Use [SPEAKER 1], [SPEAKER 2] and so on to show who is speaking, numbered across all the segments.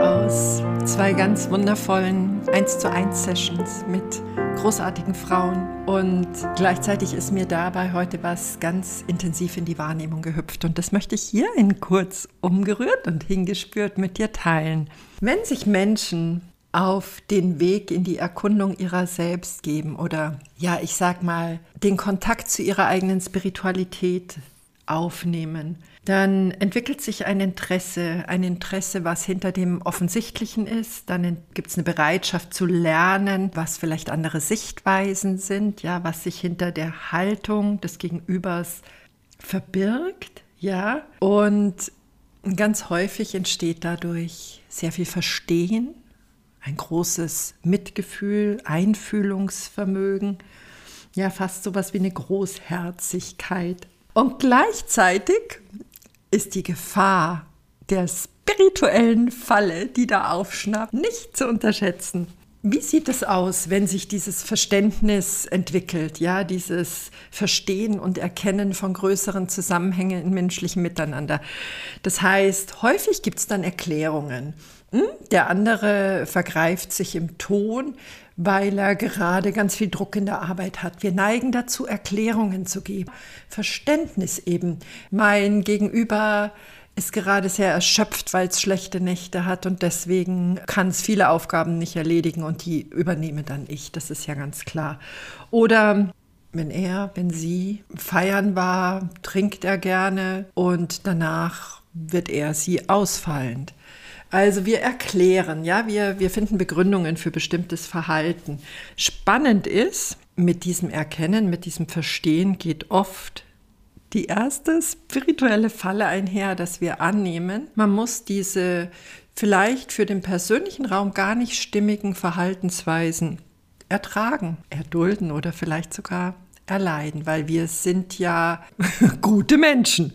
[SPEAKER 1] aus zwei ganz wundervollen 1 zu 1 Sessions mit großartigen Frauen und gleichzeitig ist mir dabei heute was ganz intensiv in die Wahrnehmung gehüpft und das möchte ich hier in kurz umgerührt und hingespürt mit dir teilen. Wenn sich Menschen auf den Weg in die Erkundung ihrer selbst geben oder ja, ich sag mal, den Kontakt zu ihrer eigenen Spiritualität aufnehmen, dann entwickelt sich ein Interesse, ein Interesse, was hinter dem Offensichtlichen ist. Dann gibt es eine Bereitschaft zu lernen, was vielleicht andere Sichtweisen sind, ja, was sich hinter der Haltung des Gegenübers verbirgt, ja. Und ganz häufig entsteht dadurch sehr viel Verstehen, ein großes Mitgefühl, Einfühlungsvermögen, ja, fast sowas wie eine Großherzigkeit. Und gleichzeitig ist die Gefahr der spirituellen Falle, die da aufschnappt, nicht zu unterschätzen. Wie sieht es aus, wenn sich dieses Verständnis entwickelt, ja, dieses Verstehen und Erkennen von größeren Zusammenhängen in menschlichem Miteinander? Das heißt, häufig gibt es dann Erklärungen. Hm? Der andere vergreift sich im Ton, weil er gerade ganz viel Druck in der Arbeit hat. Wir neigen dazu, Erklärungen zu geben, Verständnis eben. Mein Gegenüber ist gerade sehr erschöpft, weil es schlechte Nächte hat und deswegen kann es viele Aufgaben nicht erledigen und die übernehme dann ich, das ist ja ganz klar. Oder wenn er, wenn sie feiern war, trinkt er gerne und danach wird er sie ausfallend. Also wir erklären, ja, wir, wir finden Begründungen für bestimmtes Verhalten. Spannend ist, mit diesem Erkennen, mit diesem Verstehen geht oft die erste spirituelle Falle einher, dass wir annehmen, man muss diese vielleicht für den persönlichen Raum gar nicht stimmigen Verhaltensweisen ertragen, erdulden oder vielleicht sogar erleiden, weil wir sind ja gute Menschen.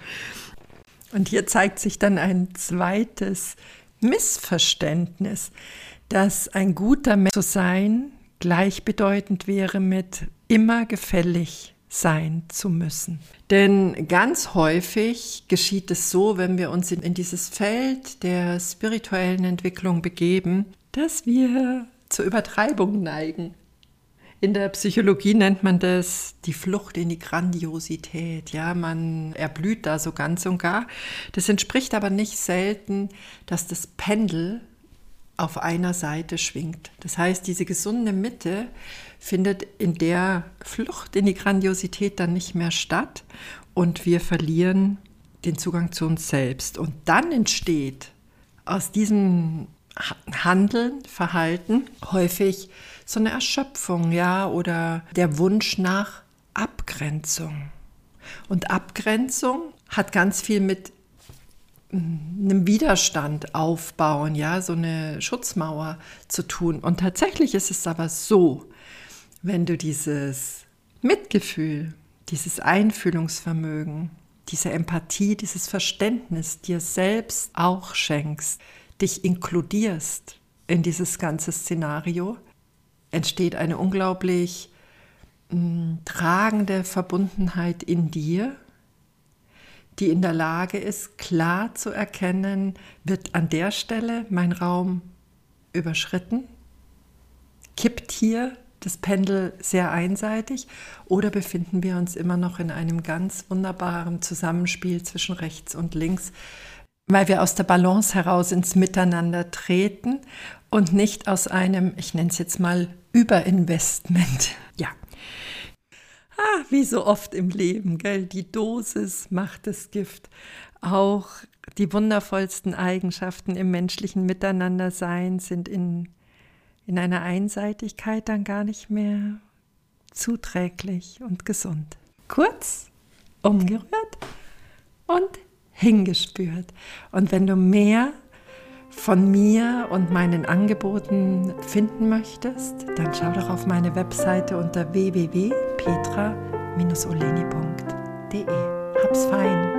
[SPEAKER 1] Und hier zeigt sich dann ein zweites Missverständnis, dass ein guter Mensch zu sein gleichbedeutend wäre mit immer gefällig sein zu müssen. Denn ganz häufig geschieht es so, wenn wir uns in, dieses Feld der spirituellen Entwicklung begeben, dass wir zur Übertreibung neigen. In der Psychologie nennt man das die Flucht in die Grandiosität. Ja, man erblüht da so ganz und gar. Das entspricht aber nicht selten, dass das Pendel auf einer Seite schwingt. Das heißt, diese gesunde Mitte findet in der Flucht in die Grandiosität dann nicht mehr statt und wir verlieren den Zugang zu uns selbst. Und dann entsteht aus diesem Handeln, Verhalten häufig so eine Erschöpfung, ja, oder der Wunsch nach Abgrenzung. Und Abgrenzung hat ganz viel mit einem Widerstand aufbauen, ja, so eine Schutzmauer zu tun. Und tatsächlich ist es aber so, wenn du dieses Mitgefühl, dieses Einfühlungsvermögen, diese Empathie, dieses Verständnis dir selbst auch schenkst, dich inkludierst in dieses ganze Szenario, entsteht eine unglaublich mh, hm, tragende Verbundenheit in dir, die in der Lage ist, klar zu erkennen, wird an der Stelle mein Raum überschritten, kippt hier das Pendel sehr einseitig oder befinden wir uns immer noch in einem ganz wunderbaren Zusammenspiel zwischen rechts und links, weil wir aus der Balance heraus ins Miteinander treten und nicht aus einem, ich nenne es jetzt mal, Überinvestment. Ja. Ah, wie so oft im Leben, gell? Die Dosis macht das Gift. Auch die wundervollsten Eigenschaften im menschlichen Miteinandersein sind in in einer Einseitigkeit dann gar nicht mehr zuträglich und gesund. Kurz, umgerührt und hingespürt. Und wenn du mehr von mir und meinen Angeboten finden möchtest, dann schau doch auf meine Webseite unter www.petra-oleni.de. Hab's fein!